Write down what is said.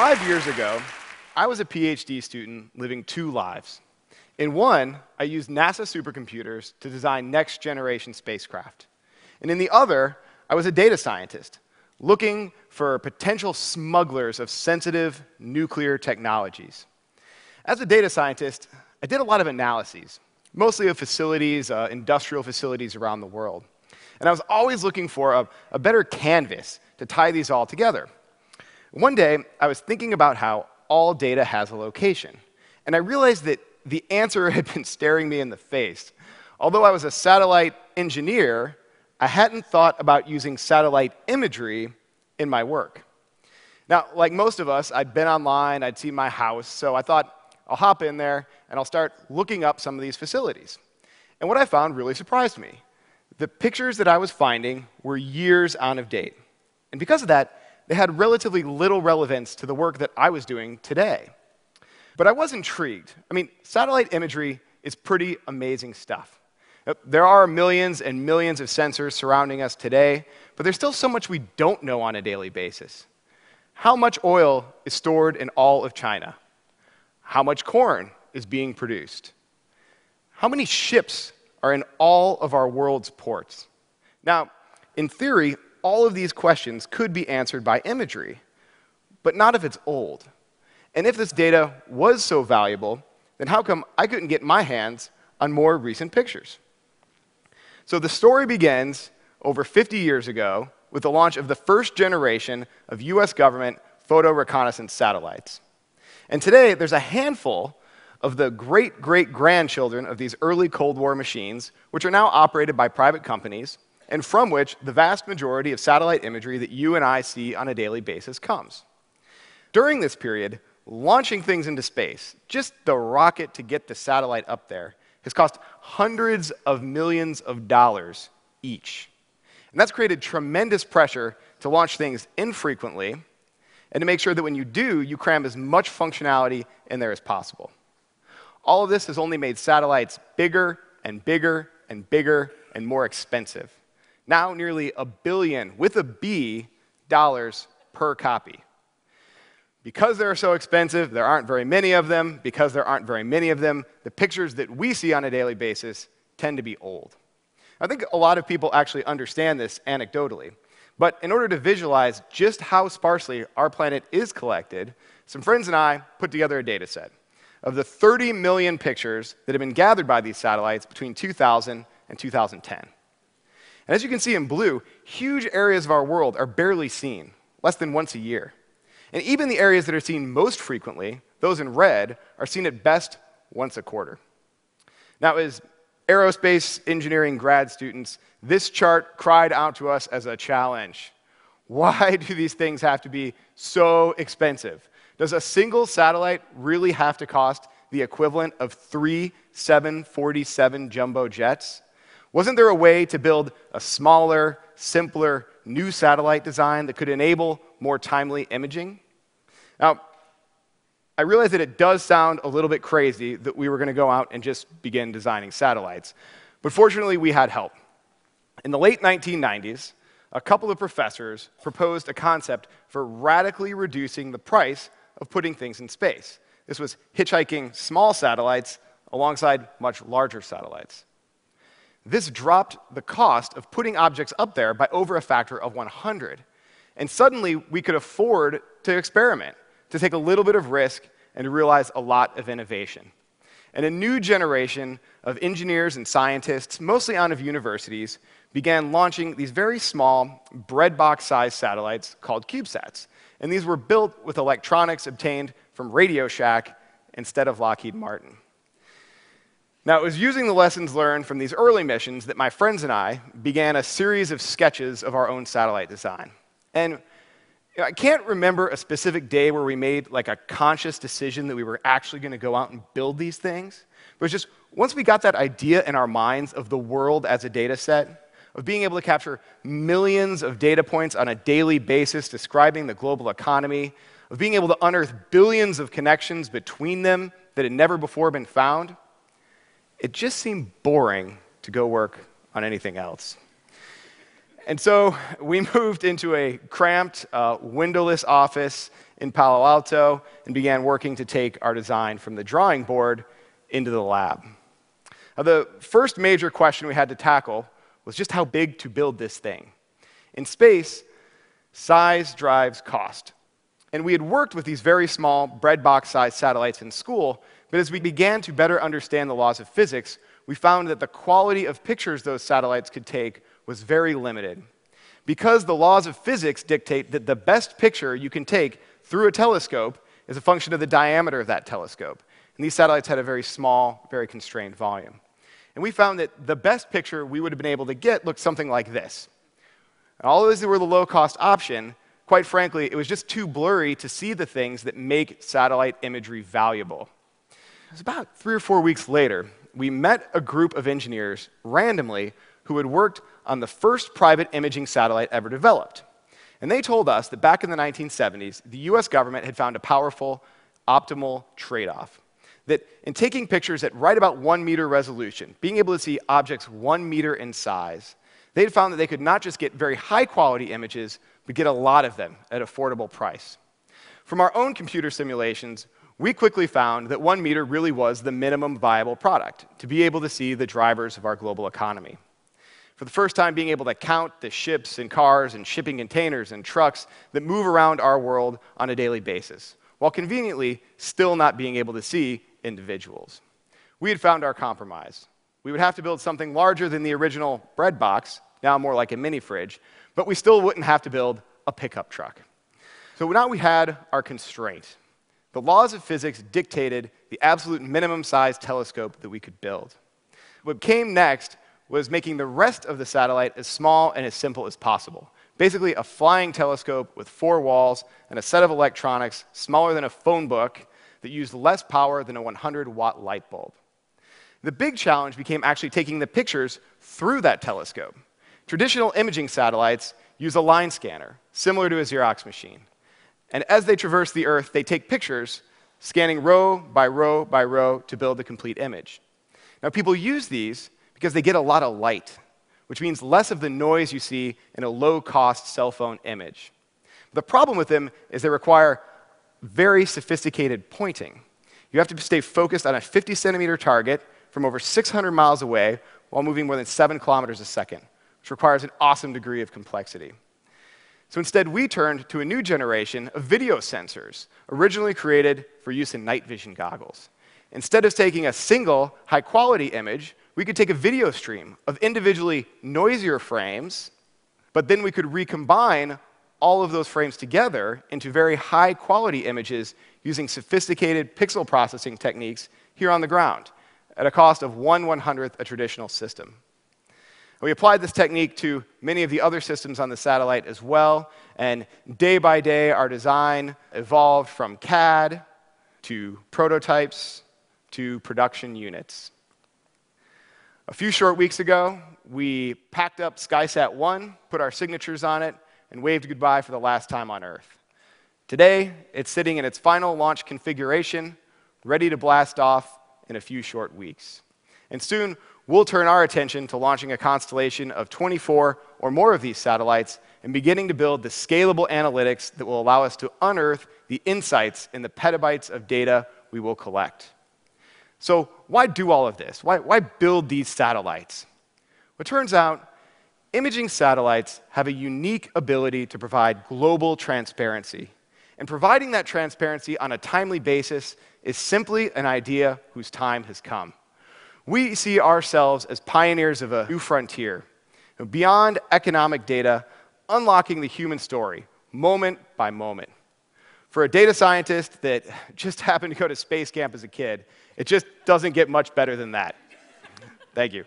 five years ago, I was a PhD student living two lives. In one, I used NASA supercomputers to design next generation spacecraft. And in the other, I was a data scientist looking for potential smugglers of sensitive nuclear technologies. As a data scientist, I did a lot of analyses, mostly of facilities, uh, industrial facilities around the world. And I was always looking for a, a better canvas to tie these all together. One day, I was thinking about how all data has a location. And I realized that the answer had been staring me in the face. Although I was a satellite engineer, I hadn't thought about using satellite imagery in my work. Now, like most of us, I'd been online, I'd seen my house, so I thought I'll hop in there and I'll start looking up some of these facilities. And what I found really surprised me. The pictures that I was finding were years out of date. And because of that, they had relatively little relevance to the work that I was doing today. But I was intrigued. I mean, satellite imagery is pretty amazing stuff. There are millions and millions of sensors surrounding us today, but there's still so much we don't know on a daily basis. How much oil is stored in all of China? How much corn is being produced? How many ships are in all of our world's ports? Now, in theory, all of these questions could be answered by imagery, but not if it's old. And if this data was so valuable, then how come I couldn't get my hands on more recent pictures? So the story begins over 50 years ago with the launch of the first generation of US government photo reconnaissance satellites. And today, there's a handful of the great great grandchildren of these early Cold War machines, which are now operated by private companies, and from which the vast majority of satellite imagery that you and I see on a daily basis comes. During this period, launching things into space, just the rocket to get the satellite up there, has cost hundreds of millions of dollars each. And that's created tremendous pressure to launch things infrequently and to make sure that when you do, you cram as much functionality in there as possible. All of this has only made satellites bigger and bigger and bigger and more expensive. Now, nearly a billion, with a B, dollars per copy. Because they're so expensive, there aren't very many of them. Because there aren't very many of them, the pictures that we see on a daily basis tend to be old. I think a lot of people actually understand this anecdotally. But in order to visualize just how sparsely our planet is collected, some friends and I put together a data set of the 30 million pictures that have been gathered by these satellites between 2000 and 2010. And as you can see in blue, huge areas of our world are barely seen, less than once a year. And even the areas that are seen most frequently, those in red, are seen at best once a quarter. Now, as aerospace engineering grad students, this chart cried out to us as a challenge. Why do these things have to be so expensive? Does a single satellite really have to cost the equivalent of three 747 jumbo jets? Wasn't there a way to build a smaller, simpler, new satellite design that could enable more timely imaging? Now, I realize that it does sound a little bit crazy that we were going to go out and just begin designing satellites. But fortunately, we had help. In the late 1990s, a couple of professors proposed a concept for radically reducing the price of putting things in space. This was hitchhiking small satellites alongside much larger satellites. This dropped the cost of putting objects up there by over a factor of 100. And suddenly, we could afford to experiment, to take a little bit of risk, and to realize a lot of innovation. And a new generation of engineers and scientists, mostly out of universities, began launching these very small, breadbox sized satellites called CubeSats. And these were built with electronics obtained from Radio Shack instead of Lockheed Martin. Now, it was using the lessons learned from these early missions that my friends and I began a series of sketches of our own satellite design. And you know, I can't remember a specific day where we made like a conscious decision that we were actually going to go out and build these things. But it's just once we got that idea in our minds of the world as a data set, of being able to capture millions of data points on a daily basis describing the global economy, of being able to unearth billions of connections between them that had never before been found, it just seemed boring to go work on anything else. And so we moved into a cramped, uh, windowless office in Palo Alto and began working to take our design from the drawing board into the lab. Now, the first major question we had to tackle was just how big to build this thing. In space, size drives cost. And we had worked with these very small breadbox sized satellites in school, but as we began to better understand the laws of physics, we found that the quality of pictures those satellites could take was very limited. Because the laws of physics dictate that the best picture you can take through a telescope is a function of the diameter of that telescope. And these satellites had a very small, very constrained volume. And we found that the best picture we would have been able to get looked something like this. And although these were the low cost option, quite frankly, it was just too blurry to see the things that make satellite imagery valuable. It was about three or four weeks later, we met a group of engineers randomly who had worked on the first private imaging satellite ever developed. And they told us that back in the 1970s, the US government had found a powerful optimal trade off. That in taking pictures at right about one meter resolution, being able to see objects one meter in size, they'd found that they could not just get very high quality images, but get a lot of them at affordable price. From our own computer simulations, we quickly found that one meter really was the minimum viable product to be able to see the drivers of our global economy for the first time being able to count the ships and cars and shipping containers and trucks that move around our world on a daily basis, while conveniently still not being able to see individuals. We had found our compromise. We would have to build something larger than the original bread box, now more like a mini fridge, but we still wouldn't have to build a pickup truck. So now we had our constraint. The laws of physics dictated the absolute minimum size telescope that we could build. What came next was making the rest of the satellite as small and as simple as possible. Basically, a flying telescope with four walls and a set of electronics smaller than a phone book that used less power than a 100 watt light bulb. The big challenge became actually taking the pictures through that telescope. Traditional imaging satellites use a line scanner, similar to a Xerox machine. And as they traverse the Earth, they take pictures, scanning row by row by row to build the complete image. Now, people use these because they get a lot of light, which means less of the noise you see in a low cost cell phone image. The problem with them is they require very sophisticated pointing. You have to stay focused on a 50 centimeter target from over 600 miles away while moving more than 7 kilometers a second, which requires an awesome degree of complexity. So instead, we turned to a new generation of video sensors, originally created for use in night vision goggles. Instead of taking a single high quality image, we could take a video stream of individually noisier frames, but then we could recombine all of those frames together into very high quality images using sophisticated pixel processing techniques here on the ground at a cost of 1 100th a traditional system. We applied this technique to many of the other systems on the satellite as well, and day by day our design evolved from CAD to prototypes to production units. A few short weeks ago, we packed up SkySat 1, put our signatures on it, and waved goodbye for the last time on Earth. Today, it's sitting in its final launch configuration, ready to blast off in a few short weeks. And soon, we'll turn our attention to launching a constellation of 24 or more of these satellites and beginning to build the scalable analytics that will allow us to unearth the insights in the petabytes of data we will collect. So, why do all of this? Why, why build these satellites? Well, it turns out imaging satellites have a unique ability to provide global transparency. And providing that transparency on a timely basis is simply an idea whose time has come. We see ourselves as pioneers of a new frontier, beyond economic data, unlocking the human story, moment by moment. For a data scientist that just happened to go to space camp as a kid, it just doesn't get much better than that. Thank you.